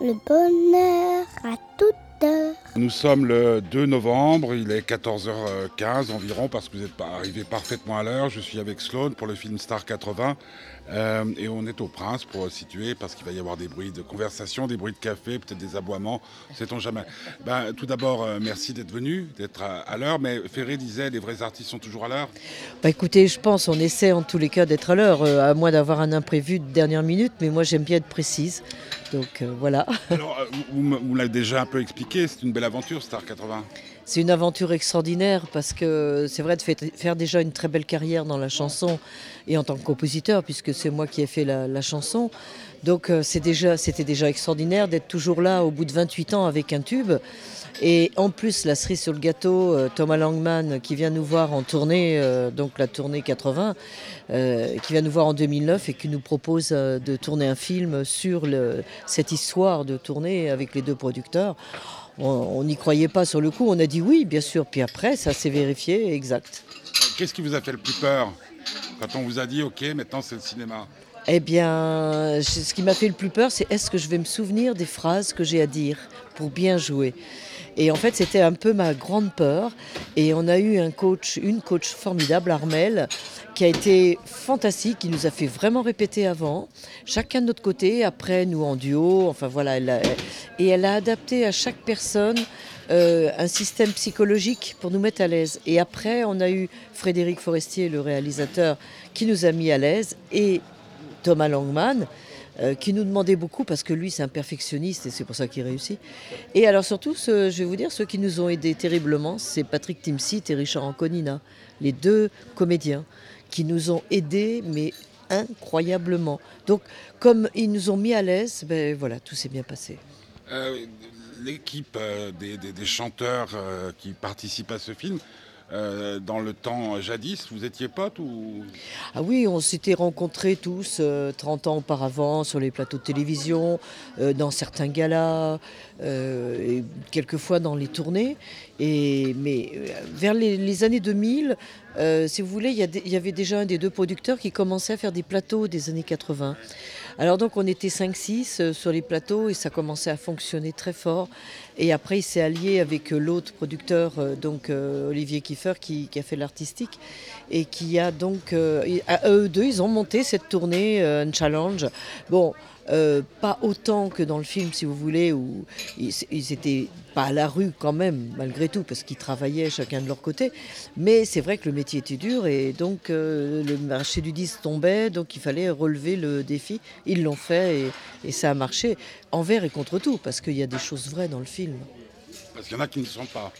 le bonheur à toute heure. Nous sommes le 2 novembre, il est 14h15 environ parce que vous êtes arrivé parfaitement à l'heure. Je suis avec Sloan pour le film Star 80 euh, et on est au Prince pour situer parce qu'il va y avoir des bruits de conversation, des bruits de café, peut-être des aboiements, sait-on jamais. Ben, tout d'abord, euh, merci d'être venu, d'être à, l'heure, mais Ferré disait les vrais artistes sont toujours à l'heure. Bah écoutez, je pense on essaie en tous les cas d'être à l'heure, euh, à moins d'avoir un imprévu de dernière minute, mais moi j'aime bien être précise. Donc voilà. Alors, vous, vous l'avez déjà un peu expliqué, c'est une belle aventure Star 80 c'est une aventure extraordinaire parce que c'est vrai de faire déjà une très belle carrière dans la chanson et en tant que compositeur, puisque c'est moi qui ai fait la, chanson. Donc euh, c'est déjà, c'était déjà extraordinaire d'être toujours là au bout de 28 ans avec un tube. Et en plus, la cerise sur le gâteau, euh, Thomas Langman qui vient nous voir en tournée, euh, donc la tournée 80, qui vient nous voir en 2009 et qui nous propose de tourner un film sur cette histoire de tournée avec les deux producteurs. On n'y croyait pas sur le coup, on a dit oui, bien sûr. Puis après, ça s'est vérifié, exact. Qu'est-ce qui vous a fait le plus peur quand on vous a dit ok, maintenant c'est le cinéma? Eh bien, ce qui m'a fait le plus peur, c'est est-ce que je vais me souvenir des phrases que j'ai à dire pour bien jouer? Et en fait, c'était un peu ma grande peur. Et on a eu un coach, une coach formidable, Armel, qui a été fantastique, qui nous a fait vraiment répéter avant, chacun de notre côté, après nous en duo. Enfin voilà, et elle a adapté à chaque personne euh, un système psychologique pour nous mettre à l'aise. Et après, on a eu Frédéric Forestier, le réalisateur, qui nous a mis à l'aise, et Thomas Langman, euh, qui nous demandait beaucoup parce que lui c'est un perfectionniste et c'est pour ça qu'il réussit. Et alors surtout, je vais vous dire, ceux qui nous ont aidés terriblement, c'est Patrick Timsit et Richard Anconina, les deux comédiens qui nous ont aidés, mais incroyablement. Donc comme ils nous ont mis à l'aise, ben voilà, tout s'est bien passé. Euh, l'équipe euh, des, chanteurs qui participent à ce film, euh, dans le temps jadis Vous étiez potes ou? Ah oui, on s'était rencontrés tous 30 euh, ans auparavant sur les plateaux de télévision, euh, dans certains galas, et quelquefois dans les tournées. Et, mais vers les, années 2000, si vous voulez, il y, avait déjà un des deux producteurs qui commençait à faire des plateaux des années 80. Alors donc on était 5-6 euh, sur les plateaux et ça commençait à fonctionner très fort. Et après il s'est allié avec euh, l'autre producteur, euh, donc Olivier Kiefer, qui, a fait l'artistique et qui a donc, à eux deux, ils ont monté cette tournée, un challenge. Bon, euh, pas autant que dans le film, si vous voulez, où ils, ils, étaient pas à la rue quand même, malgré tout, parce qu'ils travaillaient chacun de leur côté. Mais c'est vrai que le métier était dur et donc euh, le marché du disque tombait, donc il fallait relever le défi. Ils l'ont fait et, ça a marché envers et contre tout, parce qu'il y a des choses vraies dans le film. Parce qu'il y en a qui ne sont pas.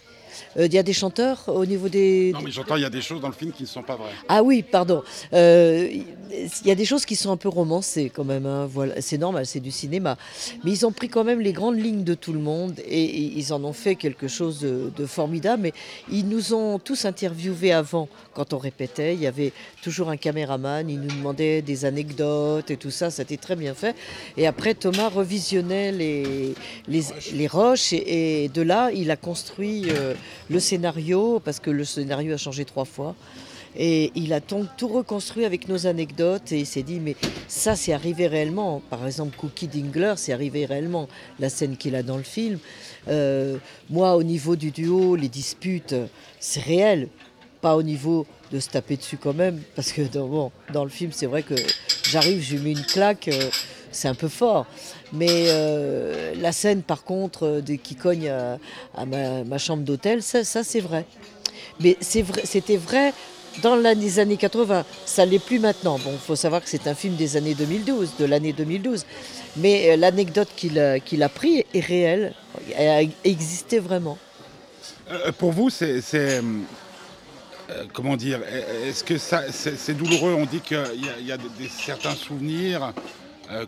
Euh, il y a des chanteurs au niveau des. Non, mais j'entends, il y a des choses dans le film qui ne sont pas vraies. Ah oui, pardon. Euh, il y a des choses qui sont un peu romancées quand même. Hein. Voilà, c'est normal, c'est du cinéma. Mais ils ont pris quand même les grandes lignes de tout le monde et, ils en ont fait quelque chose de, formidable. Mais ils nous ont tous interviewés avant, quand on répétait. Il y avait toujours un caméraman, il nous demandait des anecdotes et tout ça. C'était très bien fait. Et après, Thomas revisionnait les, les, roches et, de là, il a construit. Euh, le scénario, parce que le scénario a changé trois fois. Et il a tout reconstruit avec nos anecdotes et il s'est dit, mais ça, c'est arrivé réellement. Par exemple, Cookie Dingler, c'est arrivé réellement, la scène qu'il a dans le film. Euh, moi, au niveau du duo, les disputes, c'est réel. Pas au niveau de se taper dessus quand même, parce que dans le film, c'est vrai que j'arrive, je lui mets une claque. Euh, c'est un peu fort. Mais euh, la scène, par contre, euh, qui cogne à, ma, chambre d'hôtel, ça, c'est vrai. Mais c'était vrai, dans les années 80. Ça l'est plus maintenant. Bon, il faut savoir que c'est un film des années 2012, de l'année 2012. Mais euh, l'anecdote qu'il a, pris est réelle, elle existé vraiment. pour vous, c'est comment dire Est-ce que c'est douloureux? On dit qu'il y a, certains souvenirs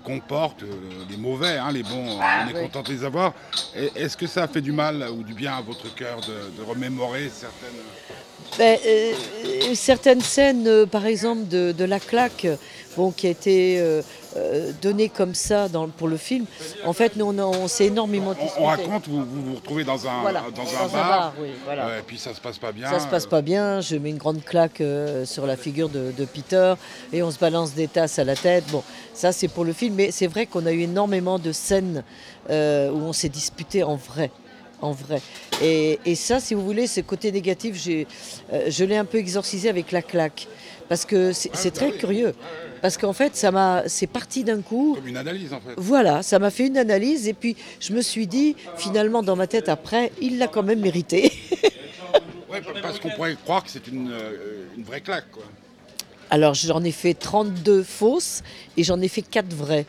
comporte euh, les mauvais, hein, les bons, on est content de les avoir. Est-ce que ça a fait du mal ou du bien à votre cœur de, remémorer certaines... Ben, euh, certaines scènes, euh, par exemple, de, de la claque, bon, qui a été euh, euh, donnée comme ça dans, pour le film, en fait, nous, on, s'est énormément On, disputé. on raconte, vous, vous vous retrouvez dans un, Voilà, dans un bar, oui, voilà. ouais, et puis ça se passe pas bien. Ça se passe pas bien, je mets une grande claque euh, sur la figure de, de Peter et on se balance des tasses à la tête. Bon, ça c'est pour le film, mais c'est vrai qu'on a eu énormément de scènes euh, où on s'est disputé en vrai. En vrai. Et, et ça, si vous voulez, ce côté négatif, euh, je l'ai un peu exorcisé avec la claque. Parce que c'est, c'est très curieux. Parce qu'en fait, ça m'a, c'est parti d'un coup. Comme une analyse en fait. Voilà, ça m'a fait une analyse et puis je me suis dit, finalement, dans ma tête après, il l'a quand même mérité. Ouais, parce qu'on pourrait croire que c'est une, euh, une vraie claque. Quoi. Alors j'en ai fait 32 fausses et j'en ai fait 4 vraies.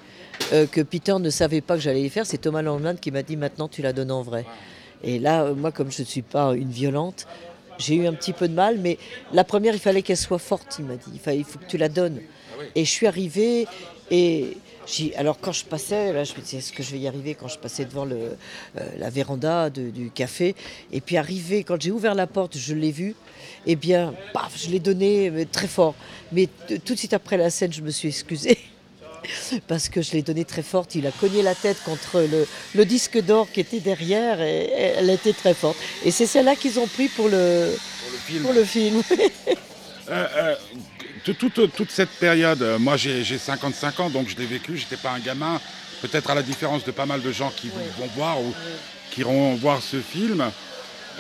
euh, que Peter ne savait pas que j'allais les faire. C'est Thomas Landman qui m'a dit maintenant tu la donnes en vrai. Et là, euh, moi comme je ne suis pas une violente, j'ai eu un petit peu de mal. Mais la première, il fallait qu'elle soit forte, il m'a dit. Il, fallait, il faut que tu la donnes. Et je suis arrivée et alors quand je passais, là je me disais est-ce que je vais y arriver quand je passais devant le, euh, la véranda de- du café? Et puis arrivé, quand j'ai ouvert la porte, je l'ai vu. Eh bien, paf, je l'ai donné mais très fort. Mais tout de suite après la scène, je me suis excusée. Parce que je l'ai donné très forte, il a cogné la tête contre le, le disque d'or qui était derrière et, et elle était très forte. Et c'est celle-là qu'ils ont pris pour le, Pour le film. pour le film. Euh, euh, toute, cette période, euh, moi j'ai j'ai 55 ans, donc je l'ai vécu, j'étais pas un gamin. Peut-être à la différence de pas mal de gens qui vont voir ou qui iront voir ce film.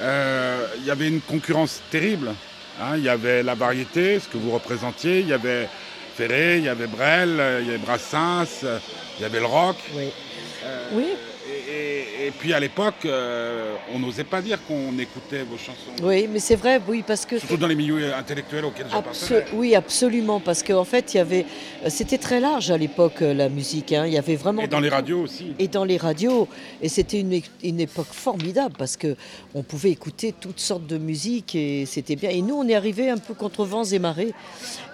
Euh, Il y avait une concurrence terrible. hein. Il y avait la variété, ce que vous représentiez. Il y avait Ferré, il y avait Brel, euh, il y avait Brassens, euh, il y avait le rock. Oui. Euh, Oui. Et, puis à l'époque, euh, on n'osait pas dire qu'on écoutait vos chansons. oui, mais c'est vrai, oui, parce que Surtout dans les milieux intellectuels auxquels Abso- j'appartenais. oui, absolument, parce qu'en fait, il y avait, euh, c'était très large à l'époque euh, la musique. hein. Il y avait vraiment Et dans les radios aussi. et dans les radios. Et c'était une, une époque formidable parce que on pouvait écouter toutes sortes de musique et c'était bien. Et nous, on est arrivé un peu contre vents et marées.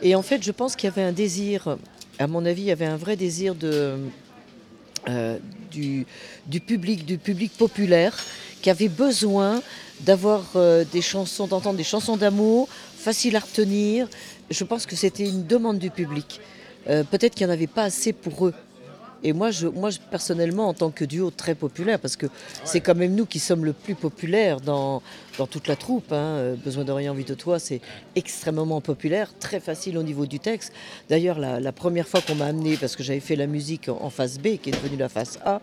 Et en fait, je pense qu'il y avait un désir, à mon avis, il y avait un vrai désir de, euh, du, public, du public populaire qui avait besoin d'avoir euh, des chansons, d'entendre des chansons d'amour faciles à retenir. Je pense que c'était une demande du public. Euh, Peut-être qu'il n'y en avait pas assez pour eux. Et moi, je, moi personnellement, en tant que duo très populaire, parce que c'est quand même nous qui sommes le plus populaire dans, dans toute la troupe, hein, euh, Besoin de rien, envie de toi, c'est extrêmement populaire, très facile au niveau du texte. D'ailleurs, la, la première fois qu'on m'a amené, parce que j'avais fait la musique en, en face B, qui est devenue la face A,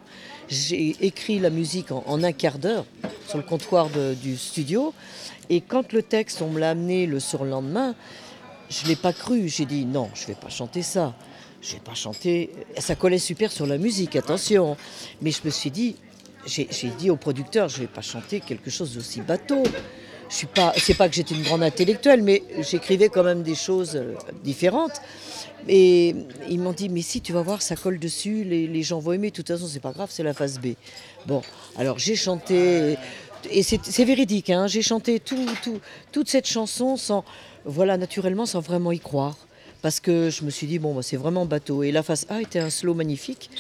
j'ai écrit la musique en, en un quart d'heure sur le comptoir de- du studio. Et quand le texte, on me l'a amené le surlendemain, je ne l'ai pas cru. J'ai dit non, je ne vais pas chanter ça. Je vais pas chanter. Ça collait super sur la musique, attention. Mais je me suis dit, j'ai dit au producteur, je vais pas chanter quelque chose d'aussi bateau. Je suis pas, c'est pas que j'étais une grande intellectuelle, mais j'écrivais quand même des choses euh, différentes. Et ils m'ont dit, mais si tu vas voir, ça colle dessus, les, gens vont aimer. De toute façon, c'est pas grave, c'est la phase B. Bon, alors j'ai chanté, et c'est véridique, hein, j'ai chanté tout, tout- toute cette chanson sans, voilà, naturellement, sans vraiment y croire. Parce que je me suis dit, bon, bah, c'est vraiment bateau. Et la phase A était un slow magnifique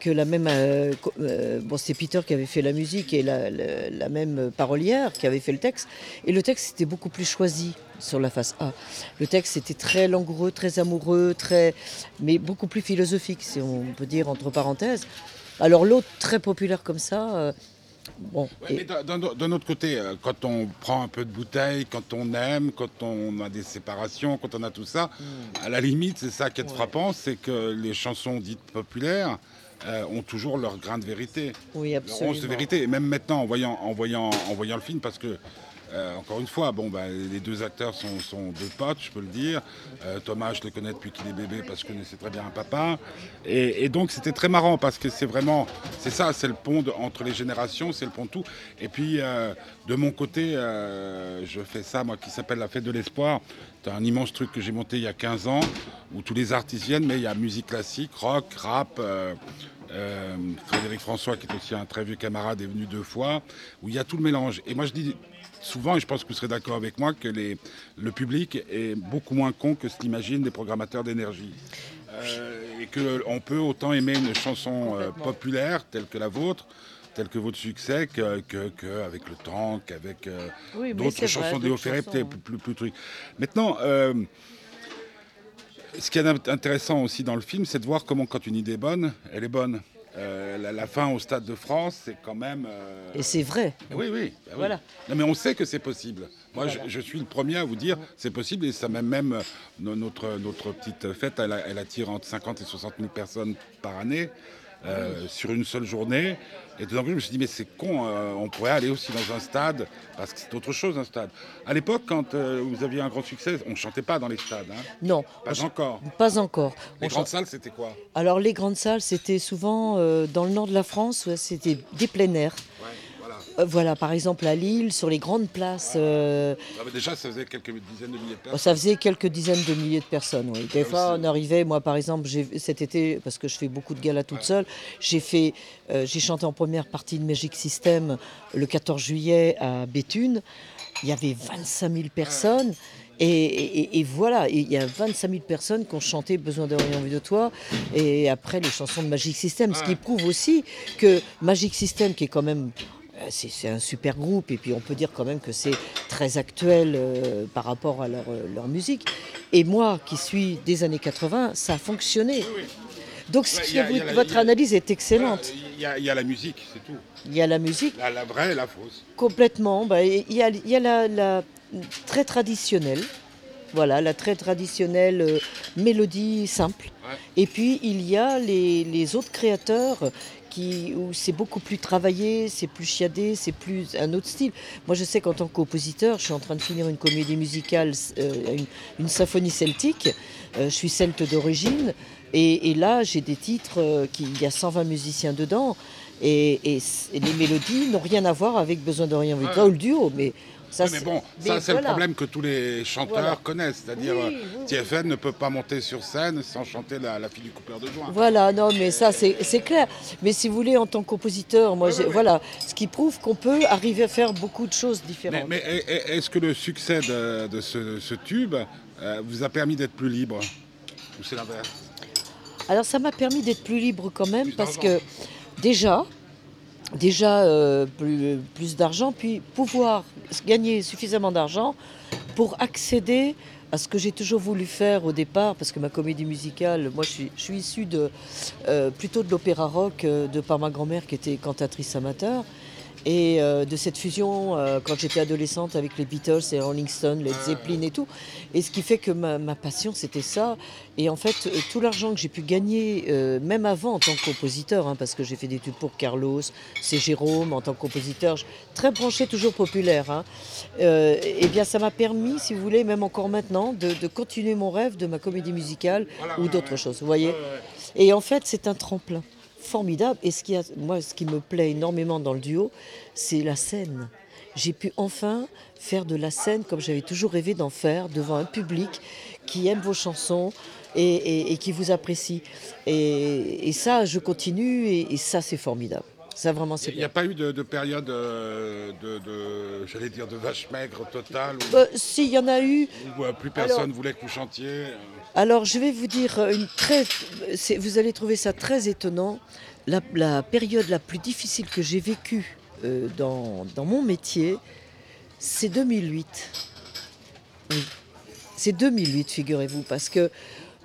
que la même, euh, euh, bon, c'était Peter qui avait fait la musique et la même parolière qui avait fait le texte. Et le texte était beaucoup plus choisi sur la face A. Le texte était très langoureux, très amoureux, très, mais beaucoup plus philosophique, si on peut dire entre parenthèses. Alors l'autre très populaire comme ça, euh, bon. Ouais, et- mais d'un- autre côté, euh, quand on prend un peu de bouteille, quand on aime, quand on a des séparations, quand on a tout ça, à la limite, c'est ça qui est Hmm. Ouais. frappant, c'est que les chansons dites populaires euh, ont toujours leur grain de vérité. oui, Leur absolument. once de vérité. Et même maintenant, en voyant, en voyant, en voyant le film, parce que, euh, encore une fois, bon, bah, les deux acteurs sont, deux potes, je peux le dire. Euh, Thomas, je le connais depuis qu'il est bébé parce que je connaissais très bien un papa. Et, donc, c'était très marrant parce que c'est vraiment, c'est ça, c'est le pont entre les générations, c'est le pont de tout. Et puis, euh, de mon côté, je fais ça, moi, qui s'appelle la fête de l'espoir. C'est un immense truc que j'ai monté il y a 15 ans, où tous les artistes viennent, mais il y a musique classique, rock, rap. Frédéric François, qui est aussi un très vieux camarade, est venu deux fois, où il y a tout le mélange. Et moi, je dis souvent, et je pense que vous serez d'accord avec moi, que les, le public est beaucoup moins con que ce qu'imaginent les programmateurs d'énergie. Euh, et qu'on peut autant aimer une chanson euh, populaire telle que la vôtre tel que votre succès que, que- que avec le temps, qu'avec euh, Oui, d'autres chansons de Léo Ferré, peut-être plus, plus, plus trucs. Maintenant, ce qui est int- intéressant aussi dans le film, c'est de voir comment, quand une idée est bonne, elle est bonne. Euh, la, la fin au Stade de France, c'est quand même. euh, Et c'est vrai. oui, oui, bah oui. Voilà. Non, mais on sait que c'est possible. Moi, je, Voilà. je suis le premier à vous dire c'est possible et ça même même euh, no- notre notre petite fête, elle, elle attire entre 50 et 60 000 personnes par année euh, sur une seule journée. Et d'un coup, je me suis dit mais c'est con, euh, on pourrait aller aussi dans un stade parce que c'est autre chose un stade. À l'époque, quand euh, vous aviez un grand succès, on chantait pas dans les stades, hein. Non, pas encore. pas encore. Les On grandes salles, c'était quoi? Alors les grandes salles, c'était souvent dans le nord de la France, c'était des plein air. Ouais, voilà. Euh, voilà, par exemple à Lille, sur les grandes places, euh, Ah, mais déjà, ça faisait quelques dizaines de milliers de personnes. ça faisait quelques dizaines de milliers de personnes. Oui. Des Ah, fois, on arrivait, moi par exemple, cet été, parce que je fais beaucoup de galas toute seule, j'ai fait, euh, j'ai chanté en première partie de Magic System le 14 juillet à Béthune. Il y avait 25 000 personnes. Et, et- et voilà, il y a 25 000 personnes qui ont chanté Besoin de rien envie de toi, et après les chansons de Magic System, ce qui prouve aussi que Magic System, qui est quand même c'est c'est un super groupe et puis on peut dire quand même que c'est très actuel euh, par rapport à leur, euh, leur musique. Et moi qui suis des années 80, ça a fonctionné. Donc ce qui a- est- a votre a- analyse est excellente. Il y, a- il y a la musique, c'est tout. Il y a la musique La, la vraie et la fausse. complètement. bah, il y a, y la, la très traditionnelle. Voilà, la très traditionnelle euh, mélodie simple. Ouais. Et puis il y a les, les autres créateurs qui, où c'est beaucoup plus travaillé, c'est plus chiadé, c'est plus un autre style. Moi je sais qu'en tant qu'oppositeur, je suis en train de finir une comédie musicale, euh, une, une symphonie celtique. Euh, je suis celte d'origine. Et, et là j'ai des titres, euh, qui, il y a 120 musiciens dedans. Et, et les mélodies n'ont rien à voir avec Besoin de rien, ou le duo. Mais ça, Oui, mais bon, ça c'est le problème que tous les chanteurs Voilà. connaissent. C'est-à-dire, Oui, euh, oui, TFN ne peut pas monter sur scène sans chanter la, la fille du coupeur de joint. Voilà, non, mais ça, c'est clair. Mais si vous voulez, en tant que compositeur, moi, voilà, ce qui prouve qu'on peut arriver à faire beaucoup de choses différentes. mais est- est- est-ce que le succès de, de ce, ce tube euh, vous a permis d'être plus libre? Ou c'est l'inverse? Alors, ça m'a permis d'être plus libre quand même, parce que déjà, déjà euh, plus, plus d'argent, puis pouvoir gagner suffisamment d'argent pour accéder à ce que j'ai toujours voulu faire au départ, parce que ma comédie musicale, moi je suis, issue euh, plutôt de l'opéra rock euh, de par ma grand-mère qui était cantatrice amateur. Et euh, de cette fusion, euh, quand j'étais adolescente, avec les Beatles et Rolling Stones, Led Zeppelin et tout. Et ce qui fait que ma, ma passion, c'était ça. Et en fait, euh, tout l'argent que j'ai pu gagner, euh, même avant en tant que compositeur, hein, parce que j'ai fait des tubes pour Carlos, c'est Jérôme, en tant que compositeur, très branché, toujours populaire. Hein, euh, eh bien, ça m'a permis, si vous voulez, même encore maintenant, de, de continuer mon rêve de ma comédie musicale ou d'autres choses. Vous voyez et en fait, c'est un tremplin formidable. Et ce qui moi, ce qui me plaît énormément dans le duo, c'est la scène. J'ai pu enfin faire de la scène comme j'avais toujours rêvé d'en faire devant un public qui aime vos chansons et, qui vous apprécie. Et, ça, je continue et ça, c'est formidable. Ça, vraiment, c'est Il n'y a pas eu de, de période euh, de, de- j'allais dire, de vache maigre totale où, Euh, S'il y en a eu, où, euh, plus personne Alors- voulait que vous chantiez euh, Alors, je vais vous dire euh, une très. c'est- Vous allez trouver ça très étonnant. La, la période la plus difficile que j'ai vécue euh, dans, dans mon métier, c'est 2008. Oui. C'est 2008, figurez-vous, parce que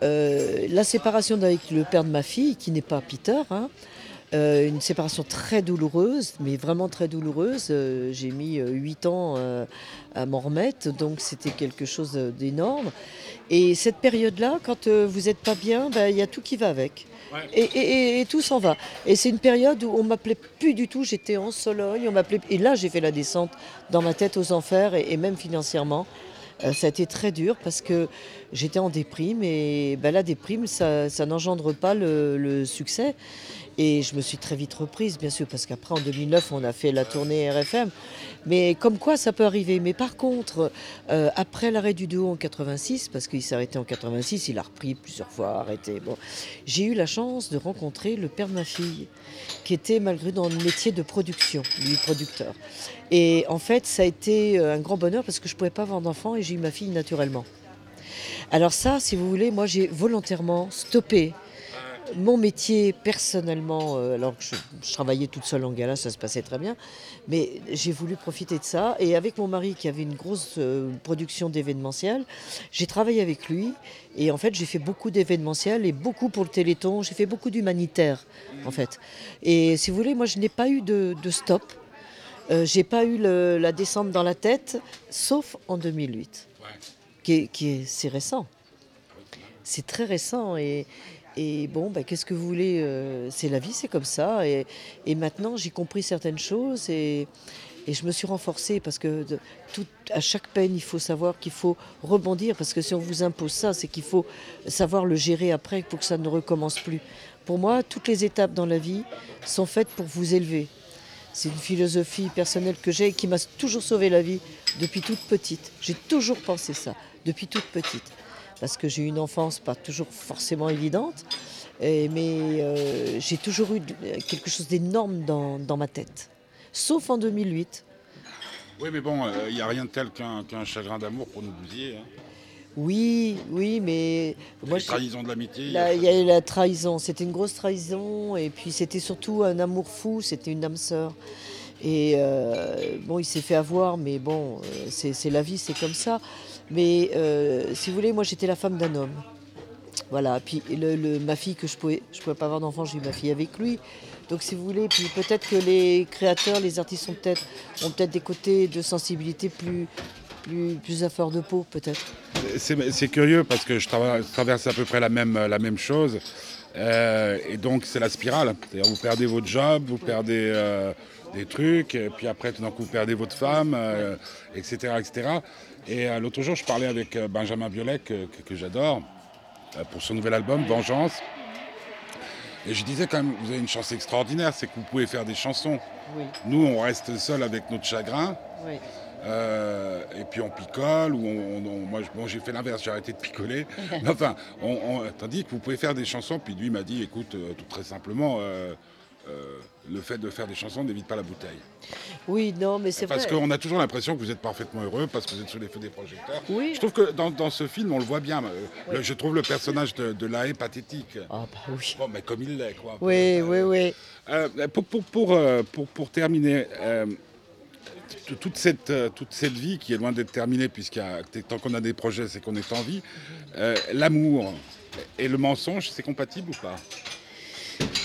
euh, la séparation avec le père de ma fille, qui n'est pas Peter, hein, euh, une séparation très douloureuse, mais vraiment très douloureuse. Euh, j'ai mis 8 ans euh, à m'en remettre, donc c'était quelque chose euh, d'énorme. Et cette période-là, quand euh, vous n'êtes pas bien, ben, il y a tout qui va avec. Ouais. Et, et- et- et tout s'en va. Et c'est une période où on m'appelait plus du tout. J'étais en Sologne, on m'appelait. Et là, j'ai fait la descente dans ma tête aux enfers et, même financièrement. Euh, ça a été très dur parce que j'étais en déprime et ben, la déprime, ça, n'engendre pas le, le succès. Et je me suis très vite reprise, bien sûr, parce qu'après, en 2009, on a fait la tournée RFM. Mais comme quoi, ça peut arriver. Mais par contre, euh, après l'arrêt du duo en 86, parce qu'il s'est arrêté en 86, il a repris plusieurs fois, arrêté. Bon, j'ai eu la chance de rencontrer le père de ma fille, qui était malgré dans le métier de production, lui producteur. Et en fait, ça a été euh, un grand bonheur parce que je ne pouvais pas avoir d'enfant et j'ai eu ma fille naturellement. Alors ça, si vous voulez, moi j'ai volontairement stoppé mon métier personnellement, euh, alors que je, travaillais toute seule en gala, ça se passait très bien, mais j'ai voulu profiter de ça. Et avec mon mari qui avait une grosse euh, production d'événementiel, j'ai travaillé avec lui. Et en fait, j'ai fait beaucoup d'événementiel et beaucoup pour le Téléthon. J'ai fait beaucoup d'humanitaire, en fait. Et si vous voulez, moi, je n'ai pas eu de, stop. Euh, j'ai pas eu la descente dans la tête, sauf en 2008, Ouais. C'est récent. C'est très récent et, bon, bah, qu'est-ce que vous voulez euh, C'est la vie, c'est comme ça. Et, maintenant, j'ai compris certaines choses et, je me suis renforcée parce que à chaque peine, il faut savoir qu'il faut rebondir parce que si on vous impose ça, c'est qu'il faut savoir le gérer après pour que ça ne recommence plus. Pour moi, toutes les étapes dans la vie sont faites pour vous élever. C'est une philosophie personnelle que j'ai et qui m'a toujours sauvé la vie depuis toute petite. J'ai toujours pensé ça, depuis toute petite. Parce que j'ai eu une enfance pas toujours forcément évidente, et- mais euh, j'ai toujours eu quelque chose d'énorme dans, dans ma tête. Sauf en 2008. Oui, mais bon, il n'y a rien de tel qu'un qu'un chagrin d'amour pour nous bousiller. Hein. Oui, oui, mais moi, Les je- trahisons de l'amitié. Là, il y a eu la trahison. C'était une grosse trahison. Et puis, c'était surtout un amour fou. C'était une âme sœur. Et euh, bon, il s'est fait avoir, mais bon, euh, c'est c'est la vie, c'est comme ça. Mais euh, si vous voulez, moi, j'étais la femme d'un homme. Voilà. Puis, ma fille, que je pouvais, je pouvais pas avoir d'enfant, j'ai eu ma fille avec lui. Donc, si vous voulez, puis peut-être que les créateurs, les artistes ont peut-être des côtés de sensibilité plus, plus, à fleur de peau, peut-être. C'est curieux parce que je traverse à peu près la même, la même chose. Euh, et donc, c'est la spirale. Vous perdez votre job, vous perdez euh, des trucs, et puis après, tout d'un coup, vous perdez votre femme, euh, etc., etc. Et euh, l'autre jour, je parlais avec euh, Benjamin Biolay, que, que- que j'adore, pour son nouvel album, Vengeance. Et je disais quand même, vous avez une chance extraordinaire, c'est que vous pouvez faire des chansons. Oui, Nous, on reste seul avec notre chagrin. oui. Euh, et puis on picole, ou on, on- moi bon, j'ai fait l'inverse, j'ai arrêté de picoler. Mais enfin, on, tandis que vous pouvez faire des chansons, puis lui m'a dit, écoute, tout très simplement, euh, euh, le fait de faire des chansons n'évite pas la bouteille. Oui, non, mais c'est vrai. Parce qu'on a toujours l'impression que vous êtes parfaitement heureux, parce que vous êtes sous les feux des projecteurs. Oui. Je trouve que dans, dans ce film, on le voit bien. euh, le- je trouve le personnage de, de Lahaye pathétique. Ah bah oui. Bon, mais comme il l'est, quoi. Oui, Euh, oui, oui. euh, pour, pour, pour, pour- pour terminer, toute, cette, toute cette vie qui est loin d'être terminée, puisqu'il tant qu'on a des projets, c'est qu'on est en vie, l'amour et le mensonge, c'est compatible ou pas?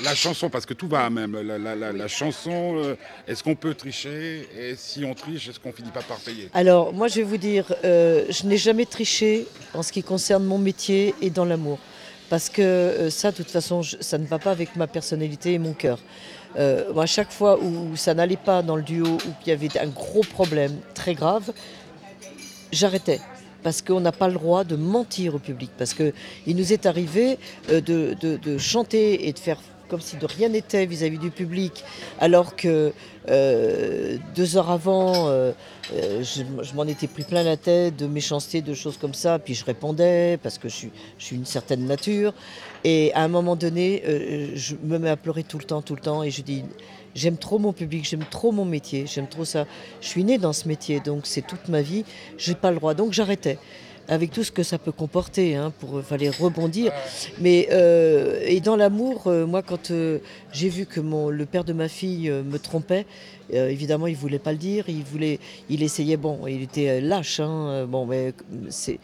La chanson, parce que tout va à même. La, la- la- la chanson, euh, est-ce qu'on peut tricher? Et si on triche, est-ce qu'on finit pas par payer? Alors, moi, je vais vous dire, euh, je n'ai jamais triché en ce qui concerne mon métier et dans l'amour. Parce que euh, ça, de toute façon, je- ça ne va pas avec ma personnalité et mon cœur. À chaque fois où ça n'allait pas dans le duo, où il y avait un gros problème très grave, j'arrêtais. Parce qu'on n'a pas le droit de mentir au public. Parce qu'il nous est arrivé de, de- de chanter et de faire comme si de rien n'était vis-à-vis du public, alors que euh, deux heures avant, euh, euh, je, m'en étais pris plein la tête de méchanceté, de choses comme ça, puis je répondais parce que je suis, une certaine nature. Et à un moment donné, je me mets à pleurer tout le temps, tout le temps, et je dis J'aime trop mon public, j'aime trop mon métier, j'aime trop ça. Je suis née dans ce métier, donc c'est toute ma vie. J'ai pas le droit, donc j'arrêtais. Avec tout ce que ça peut comporter, hein, pour fallait rebondir. Mais euh, et dans l'amour, euh, moi, quand euh, j'ai vu que mon, le père de ma fille euh, me trompait, euh, évidemment, il voulait pas le dire. Il voulait, il essayait. Bon, il était euh, lâche. Hein, euh, bon, mais c'est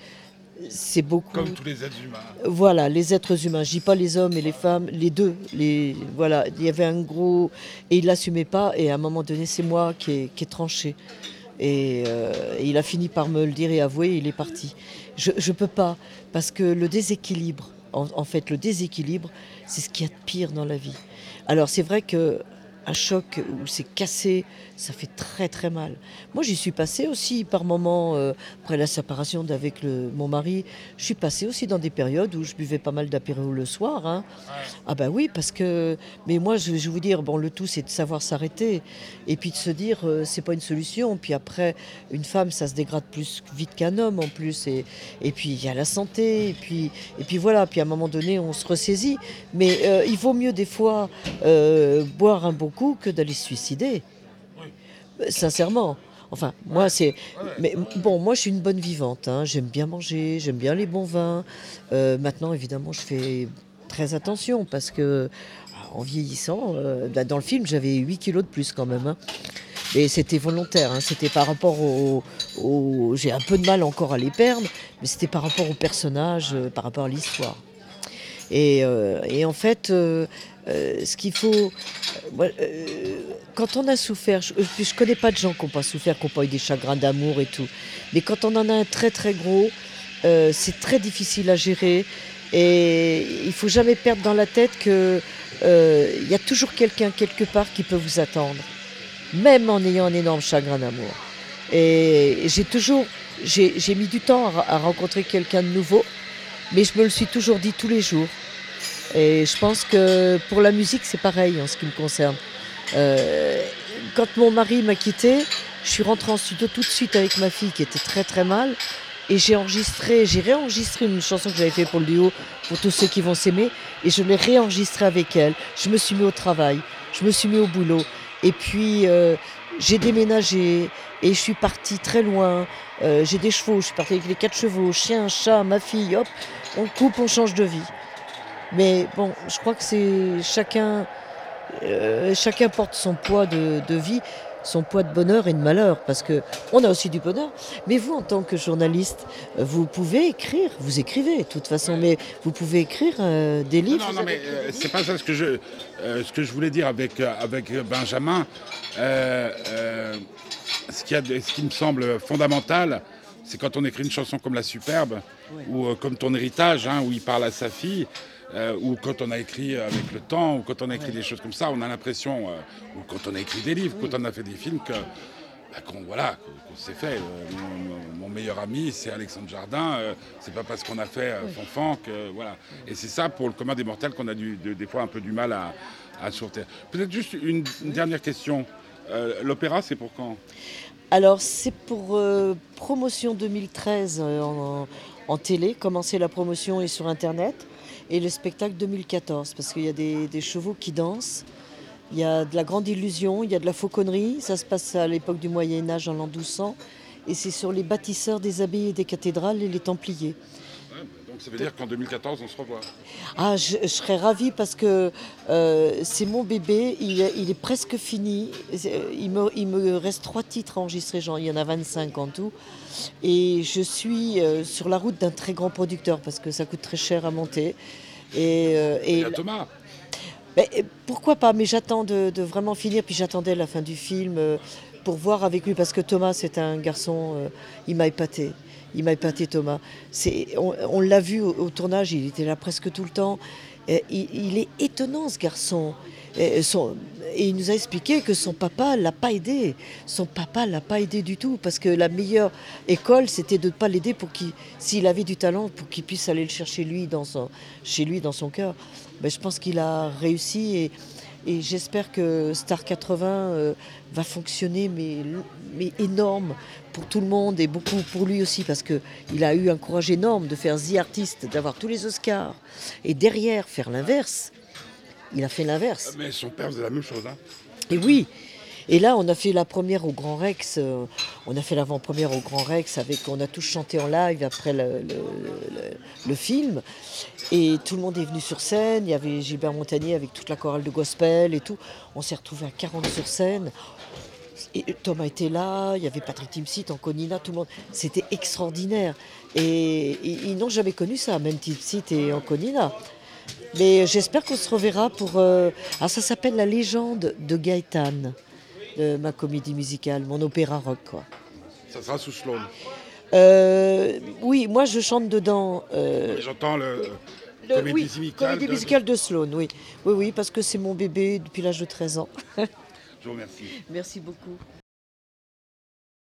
c'est beaucoup. Comme tous les êtres humains. Voilà, les êtres humains. Je dis pas les hommes et les femmes, les deux. Les, voilà, il y avait un gros. Et il l'assumait pas. Et à un moment donné, c'est moi qui ai, qui ai tranché. Et, euh, il a fini par me le dire et avouer, il est parti. Je ne peux pas, parce que le déséquilibre, en, en fait, le déséquilibre, c'est ce qu'il y a de pire dans la vie. Alors c'est vrai que un choc où c'est cassé, ça fait très très mal. Moi j'y suis passée aussi par moments, euh, après la séparation d'avec mon mari, je suis passée aussi dans des périodes où je buvais pas mal d'apéro le soir. hein. Ah bah oui, parce que... Mais moi je, vais vous dire, bon le tout c'est de savoir s'arrêter et puis de se dire euh, c'est pas une solution. Puis après, une femme ça se dégrade plus vite qu'un homme en plus. Et, et puis il y a la santé, et puis, et puis voilà, puis à un moment donné on se ressaisit. Mais euh, il vaut mieux des fois boire un bon coup que d'aller se suicider. Sincèrement. Enfin, moi, c'est. Mais bon, moi, je suis une bonne vivante. hein. J'aime bien manger, j'aime bien les bons vins. Euh, maintenant, évidemment, je fais très attention parce que en vieillissant, euh, bah, dans le film, j'avais 8 kilos de plus quand même. hein. Et c'était volontaire, hein, c'était par rapport au... au- J'ai un peu de mal encore à les perdre, mais c'était par rapport au personnage, euh, par rapport à l'histoire. Et, euh, et en fait, euh, euh, ce qu'il faut... euh, euh, quand on a souffert, je ne connais pas de gens qui n'ont pas souffert, qui n'ont pas eu des chagrins d'amour et tout, mais quand on en a un très très gros, c'est très difficile à gérer. Et il faut jamais perdre dans la tête que euh, il y a toujours quelqu'un quelque part qui peut vous attendre, même en ayant un énorme chagrin d'amour. Et j'ai toujours, j'ai mis du temps à rencontrer quelqu'un de nouveau, mais je me le suis toujours dit tous les jours. Et je pense que pour la musique, c'est pareil en ce qui me concerne. Euh, quand mon mari m'a quitté, je suis rentrée en studio tout de suite avec ma fille qui était très très mal. Et j'ai enregistré, j'ai réenregistré une chanson que j'avais fait pour le duo, pour tous ceux qui vont s'aimer, et je l'ai réenregistrée avec elle. Je me suis mis au travail, je me suis mis au boulot, et puis euh, j'ai déménagé et je suis partie très loin. Euh, j'ai des chevaux, je suis partie avec les quatre chevaux, chien, chat, ma fille, hop, on coupe, on change de vie. Mais bon, je crois que c'est chacun, euh, chacun porte son poids de, de vie, son poids de bonheur et de malheur, parce que on a aussi du bonheur. Mais vous, en tant que journaliste, vous pouvez écrire, vous écrivez de toute façon, mais vous pouvez écrire euh, des livres. Non, non, mais euh, c'est pas ça ce que je, euh, ce que je voulais dire avec, avec Benjamin. Ce, qui a ce qui me semble fondamental, c'est quand on écrit une chanson comme La Superbe, ou euh, comme Ton héritage, hein, où il parle à sa fille, euh, ou quand on a écrit avec le temps, ou quand on a écrit des choses comme ça, on a l'impression, euh, ou quand on a écrit des livres, quand on a fait des films, que bah, qu'on voilà, qu'on s'est fait. Euh, mon, meilleur ami, c'est Alexandre Jardin. Euh, c'est pas parce qu'on a fait euh, Fanfan que voilà. Et c'est ça pour le commun des mortels qu'on a du, de- des fois un peu du mal à, à surter. Peut-être juste une, une dernière question. L'opéra, c'est pour quand? Alors, c'est pour promotion 2013 euh, en, en télé, commencer la promotion et sur Internet, et le spectacle 2014, parce qu'il y a des, chevaux qui dansent, il y a de la grande illusion, il y a de la fauconnerie, ça se passe à l'époque du Moyen Âge en l'an 1200, et c'est sur les bâtisseurs des abbayes et des cathédrales et les Templiers. Donc ça veut dire qu'en 2014, on se revoit. Ah, je, je serais ravie parce que euh, c'est mon bébé, il, est- il est presque fini. C'est- Il me, il me reste trois titres à enregistrer, genre, il y en a 25 en tout. Et je suis euh, sur la route d'un très grand producteur parce que ça coûte très cher à monter. Et, euh, et Thomas. ben, euh, pourquoi pas, mais j'attends de, de vraiment finir, puis j'attendais la fin du film euh, pour voir avec lui, parce que Thomas, c'est un garçon, euh, il m'a épaté. Il m'a épaté, Thomas. On on l'a vu au, tournage, il était là presque tout le temps. Il, est étonnant, ce garçon. Et, il nous a expliqué que son papa l'a pas aidé. Son papa l'a pas aidé du tout, parce que la meilleure école, c'était de ne pas l'aider pour qu'il, s'il avait du talent, pour qu'il puisse aller le chercher lui dans son, chez lui, dans son cœur. Ben, je pense qu'il a réussi et j'espère que Star 80 euh, va fonctionner, mais, mais énorme pour tout le monde et beaucoup pour lui aussi, parce qu'il a eu un courage énorme de faire The Artist, d'avoir tous les Oscars, et derrière faire l'inverse. Il a fait l'inverse. Mais son père faisait la même chose. hein. Et oui. Et là, on a fait la première au Grand Rex. euh, on a fait l'avant-première au Grand Rex avec. On a tous chanté en live après le, film. Et tout le monde est venu sur scène. Il y avait Gilbert Montagnier avec toute la chorale de gospel et tout. On s'est retrouvés à 40 sur scène. Et Thomas était là, il y avait Patrick Timsit, Anconina, tout le monde. C'était extraordinaire. Et, ils n'ont jamais connu ça, même Timsit et Anconina. Mais j'espère qu'on se reverra pour. euh, Ah, ça s'appelle La légende de Gaëtan, de ma comédie musicale, mon opéra rock, quoi. Ça sera sous Sloan. Euh, oui, moi je chante dedans. euh, J'entends le, le- comédie oui, musicale. comédie de- de Sloan, oui. Oui, oui, parce que c'est mon bébé depuis l'âge de 13 ans. Je vous remercie. Merci beaucoup.